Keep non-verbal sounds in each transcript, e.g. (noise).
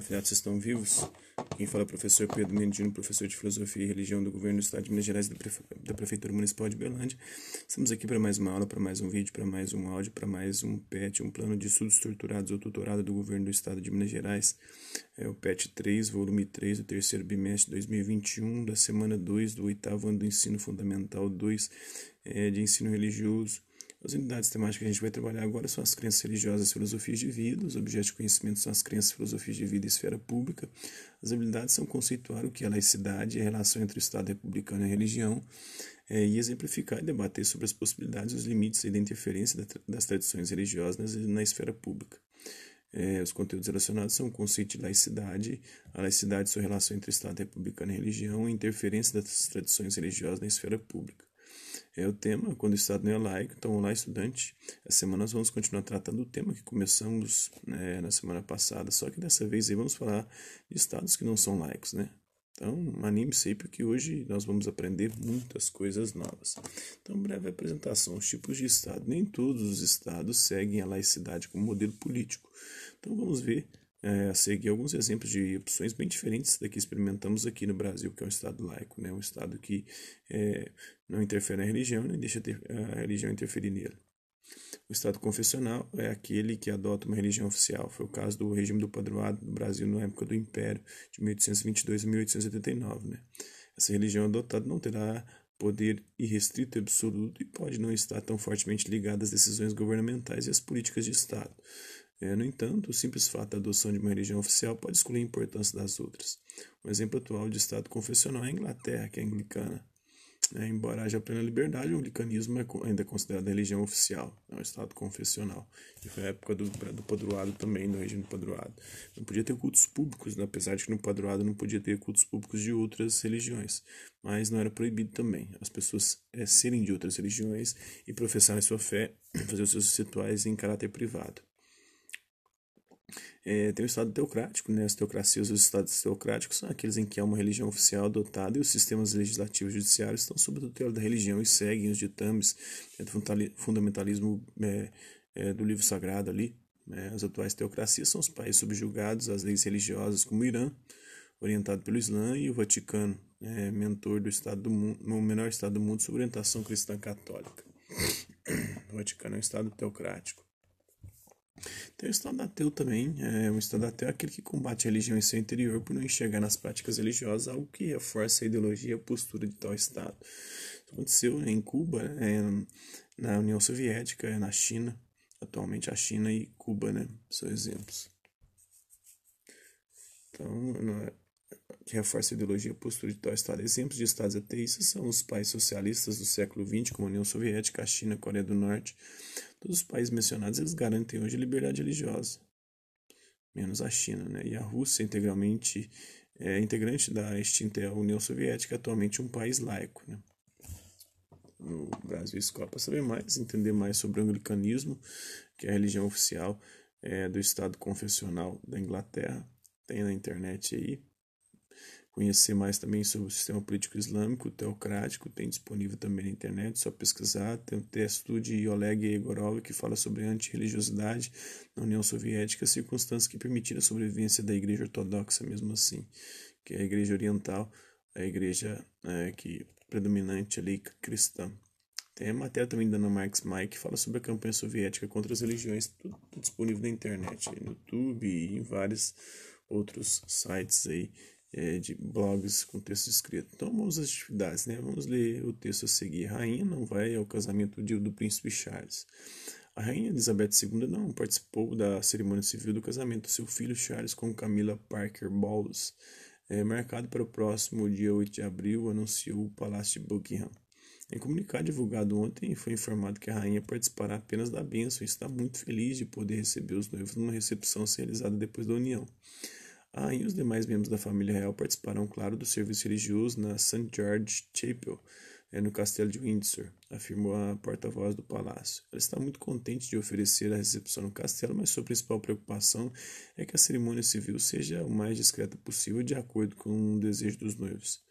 Vocês estão vivos? Quem fala é o professor Pedro Mendino, professor de Filosofia e Religião do Governo do Estado de Minas Gerais da, Prefe... da Prefeitura Municipal de Belândia. Estamos aqui para mais uma aula, para mais um vídeo, para mais um áudio, para mais um PET, um plano de estudos torturados ou tutorado do Governo do Estado de Minas Gerais. É o PET 3, volume 3, do terceiro bimestre de 2021, da semana 2 do oitavo ano do ensino fundamental 2 é, de ensino religioso. As unidades temáticas que a gente vai trabalhar agora são as crenças religiosas e filosofias de vida, os objetos de conhecimento são as crenças, filosofias de vida e esfera pública. As habilidades são conceituar o que é laicidade, a relação entre o Estado republicano e a religião, é, e exemplificar e debater sobre as possibilidades, os limites e da interferência das tradições religiosas na esfera pública. É, os conteúdos relacionados são o conceito de laicidade, a laicidade e sua relação entre Estado republicano e religião, a interferência das tradições religiosas na esfera pública é o tema quando o Estado não é laico. Então, olá, estudante. Essa semana nós vamos continuar tratando do tema que começamos né, na semana passada, só que dessa vez aí vamos falar de estados que não são laicos, né? Então, anime-se aí, porque hoje nós vamos aprender muitas coisas novas. Então, breve apresentação: os tipos de Estado. Nem todos os Estados seguem a laicidade como modelo político. Então, vamos ver é, a seguir alguns exemplos de opções bem diferentes da que experimentamos aqui no Brasil, que é um Estado laico, né? um Estado que é, não interfere na religião nem deixa a religião interferir nele. O Estado confessional é aquele que adota uma religião oficial. Foi o caso do regime do padroado do Brasil na época do Império, de 1822 a 1889. Né? Essa religião adotada não terá poder irrestrito e absoluto e pode não estar tão fortemente ligada às decisões governamentais e às políticas de Estado. É, no entanto, o simples fato da adoção de uma religião oficial pode excluir a importância das outras. Um exemplo atual de Estado confessional é a Inglaterra, que é anglicana. É, embora haja plena liberdade, o anglicanismo é ainda considerado a religião oficial, é um Estado confessional. E foi a época do, do padroado também, do regime do padroado. Não podia ter cultos públicos, né? apesar de que no padroado não podia ter cultos públicos de outras religiões. Mas não era proibido também as pessoas é, serem de outras religiões e professarem sua fé, fazer os seus rituais em caráter privado. É, tem o Estado teocrático, né? as teocracias os Estados teocráticos são aqueles em que há uma religião oficial adotada e os sistemas legislativos e judiciários estão sob a tutela da religião e seguem os ditames é, do fundamentalismo é, do livro sagrado ali. Né? As atuais teocracias são os países subjugados às leis religiosas, como o Irã, orientado pelo Islã, e o Vaticano, né? mentor do Estado do mundo, o menor Estado do mundo sob orientação cristã católica. (coughs) O Vaticano é um Estado teocrático. Tem o Estado ateu também. É, o Estado ateu é aquele que combate a religião em seu interior por não enxergar nas práticas religiosas algo que reforça a ideologia e a postura de tal Estado. Isso aconteceu em Cuba, é, na União Soviética, na China. Atualmente a China e Cuba né, são exemplos. Então, é, que reforça a ideologia e a postura de tal Estado. Exemplos de Estados ateístas são os países socialistas do século XX, como a União Soviética, a China, a Coreia do Norte, Todos os países mencionados eles garantem hoje liberdade religiosa, menos a China, né? E a Rússia integralmente é integrante da extinta União Soviética, atualmente um país laico, né? No Brasil Escola para saber mais, entender mais sobre o anglicanismo, que é a religião oficial é, do Estado confessional da Inglaterra. Tem na internet aí conhecer mais também sobre o sistema político islâmico, teocrático, tem disponível também na internet, só pesquisar. Tem um texto de Oleg Egorov que fala sobre a antirreligiosidade na União Soviética, circunstâncias que permitiram a sobrevivência da Igreja Ortodoxa, mesmo assim, que é a Igreja Oriental, a Igreja é, que predominante ali cristã. Tem a matéria também da Ana Marx Mike que fala sobre a campanha soviética contra as religiões, tudo, tudo disponível na internet, no YouTube e em vários outros sites aí é, de blogs com texto escrito. Então vamos às atividades, né? Vamos ler o texto a seguir. Rainha não vai ao casamento do, do príncipe Charles. A rainha Elizabeth II não participou da cerimônia civil do casamento do seu filho Charles com Camila Parker Bowles, é, marcado para o próximo dia 8 de abril, anunciou o Palácio de Buckingham. Em comunicado divulgado ontem, foi informado que a rainha participará apenas da bênção e está muito feliz de poder receber os noivos numa recepção realizada depois da união. Ah, e os demais membros da família real participarão, claro, do serviço religioso na St. George Chapel, é, no castelo de Windsor, afirmou a porta-voz do palácio. Ela está muito contente de oferecer a recepção no castelo, mas sua principal preocupação é que a cerimônia civil seja o mais discreta possível, de acordo com o desejo dos noivos.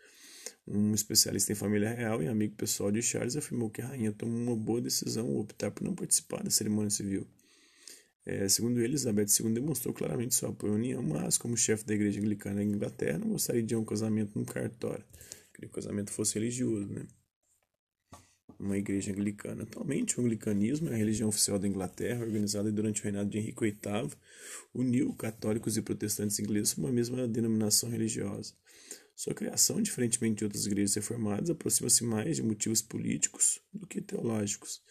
Um especialista em família real e amigo pessoal de Charles afirmou que a rainha tomou uma boa decisão ao optar por não participar da cerimônia civil. É, segundo ele, Elizabeth II demonstrou claramente sua apoio à união, mas, como chefe da igreja anglicana na Inglaterra, não gostaria de um casamento num cartório. Que o casamento fosse religioso, né? Uma igreja anglicana. Atualmente, o anglicanismo é a religião oficial da Inglaterra, organizada durante o reinado de Henrique VIII, uniu católicos e protestantes ingleses sob uma mesma denominação religiosa. Sua criação, diferentemente de outras igrejas reformadas, aproxima-se mais de motivos políticos do que teológicos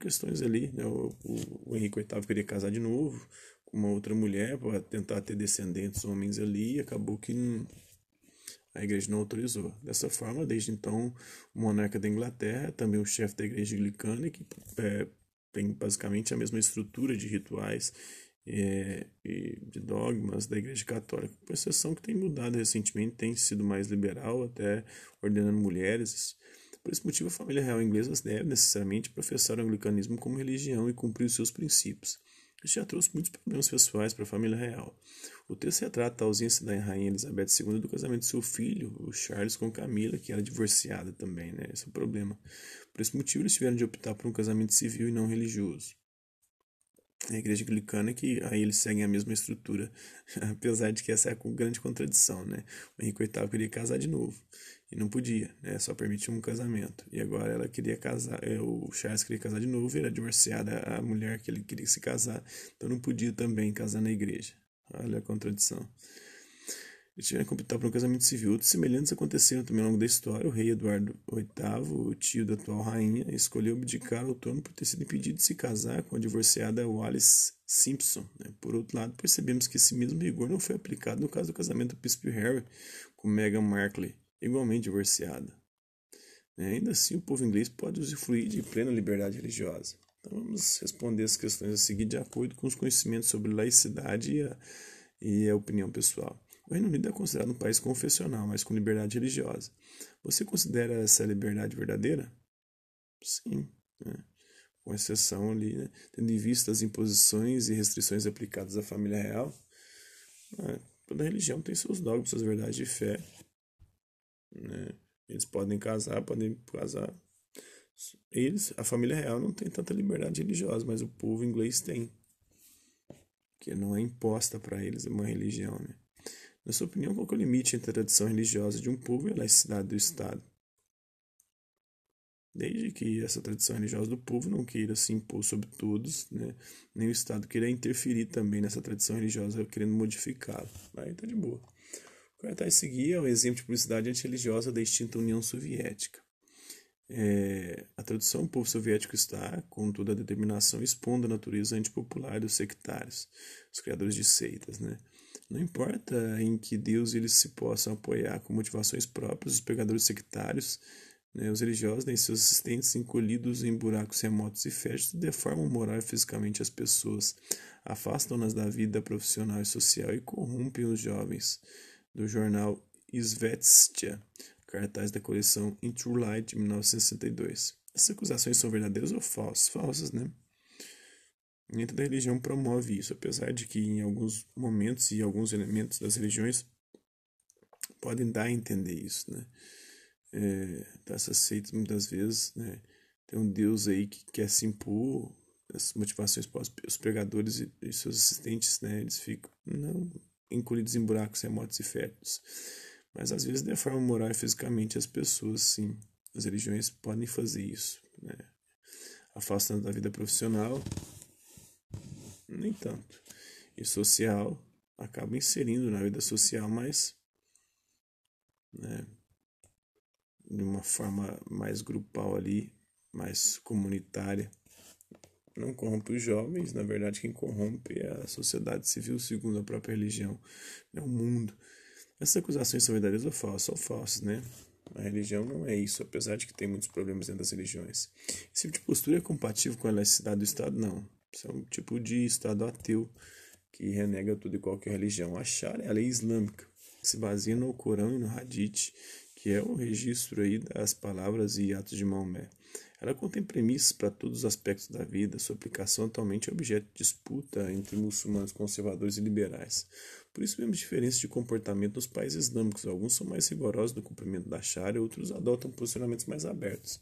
questões ali, né? O, o, o Henrique VIII queria casar de novo com uma outra mulher para tentar ter descendentes homens ali e acabou que a igreja não autorizou. Dessa forma, desde então, o monarca da Inglaterra, também o chefe da igreja anglicana, que é, tem basicamente a mesma estrutura de rituais é, e de dogmas da igreja católica, com exceção que tem mudado recentemente, tem sido mais liberal, até ordenando mulheres por esse motivo, a família real inglesa deve necessariamente professar o anglicanismo como religião e cumprir os seus princípios. Isso já trouxe muitos problemas pessoais para a família real. O texto retrata a ausência da rainha Elizabeth II do casamento de seu filho, o Charles, com Camila, que era divorciada também, né? Esse é o problema. Por esse motivo, eles tiveram de optar por um casamento civil e não religioso. A igreja anglicana que aí eles seguem a mesma estrutura, (laughs) apesar de que essa é a grande contradição, né? O Henrique VIII queria casar de novo e não podia, né? Só permitia um casamento. E agora ela queria casar, é, o Charles queria casar de novo, era divorciada a mulher que ele queria se casar, então não podia também casar na igreja. Olha a contradição. Eles tiveram que optar por um casamento civil. Outros semelhantes aconteceram também ao longo da história. O rei Eduardo VIII, o tio da atual rainha, escolheu abdicar ao trono por ter sido impedido de se casar com a divorciada Wallis Simpson. Né? Por outro lado, percebemos que esse mesmo rigor não foi aplicado no caso do casamento do príncipe Harry com Meghan Markle, igualmente divorciada. Né? Ainda assim, o povo inglês pode usufruir de plena liberdade religiosa. Então, vamos responder as questões a seguir de acordo com os conhecimentos sobre laicidade e a, e a opinião pessoal. O Reino Unido é considerado um país confessional, mas com liberdade religiosa. Você considera essa liberdade verdadeira? Sim, né? com exceção ali, né? tendo em vista as imposições e restrições aplicadas à família real. Né? Toda religião tem seus dogmas, suas verdades de fé. Né? Eles podem casar, podem casar. Eles, a família real não tem tanta liberdade religiosa, mas o povo inglês tem. Que não é imposta para eles, é uma religião, né? Na sua opinião, qual é o limite entre a tradição religiosa de um povo e a laicidade do Estado? Desde que essa tradição religiosa do povo não queira se impor sobre todos, né, nem o Estado queira interferir também nessa tradição religiosa, querendo modificá-la. Aí tá de boa. O que vai seguir é o exemplo de publicidade antirreligiosa da extinta União Soviética. É, a tradução povo soviético está, com toda a determinação, expondo a natureza antipopular dos sectários, os criadores de seitas, né? Não importa em que Deus eles se possam apoiar com motivações próprias, os pregadores sectários, né, os religiosos, nem seus assistentes, encolhidos em buracos remotos e fétidos, deformam moral e fisicamente as pessoas, afastam-nas da vida profissional e social e corrompem os jovens. Do jornal Izvestia, cartaz da coleção In True Light, de 1962. Essas acusações são verdadeiras ou falsas? Falsas, né? Nem toda religião promove isso, apesar de que em alguns momentos e alguns elementos das religiões podem dar a entender isso, né? É, dessas seitas muitas vezes, né? Tem um Deus aí que quer se impor, as motivações para os pregadores e, seus assistentes, né? Eles ficam não encolhidos em buracos remotos e férteis, mas às vezes deformam moral e fisicamente as pessoas, sim. As religiões podem fazer isso, né? Afastando da vida profissional, nem tanto. E social acaba inserindo na vida social, mas né, de uma forma mais grupal ali, mais comunitária. Não corrompe os jovens, na verdade, quem corrompe é a sociedade civil, segundo a própria religião, é o mundo. Essas acusações são verdadeiras ou falsas? São falsas, né? A religião não é isso, apesar de que tem muitos problemas dentro das religiões. Esse tipo de postura é compatível com a laicidade do Estado? Não. Isso é um tipo de Estado ateu que renega tudo e qualquer religião. A Sharia é a lei islâmica, que se baseia no Corão e no Hadith, que é o registro aí das palavras e atos de Maomé. Ela contém premissas para todos os aspectos da vida. Sua aplicação atualmente é objeto de disputa entre muçulmanos conservadores e liberais. Por isso vemos diferenças de comportamento nos países islâmicos. Alguns são mais rigorosos no cumprimento da Sharia, outros adotam posicionamentos mais abertos.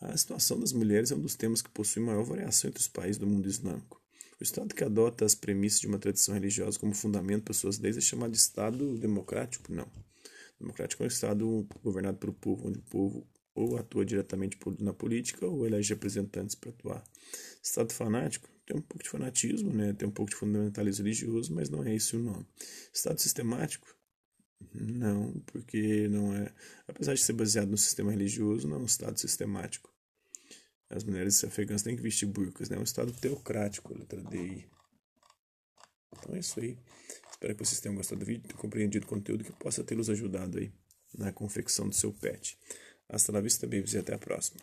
A situação das mulheres é um dos temas que possui maior variação entre os países do mundo islâmico. O Estado que adota as premissas de uma tradição religiosa como fundamento para suas leis é chamado de Estado democrático? Não. Democrático é um Estado governado pelo povo, onde o povo ou atua diretamente na política ou elege representantes para atuar. Estado fanático tem um pouco de fanatismo, né? tem um pouco de fundamentalismo religioso, mas não é esse o nome. Estado sistemático? Não, porque não é. Apesar de ser baseado no sistema religioso, não é um Estado sistemático. As mulheres afegãs têm que vestir burcas, né? É um Estado teocrático, letra D. Então é isso aí. Espero que vocês tenham gostado do vídeo, compreendido o conteúdo que possa tê-los ajudado aí na confecção do seu pet. Hasta la vista, babies, e até a próxima.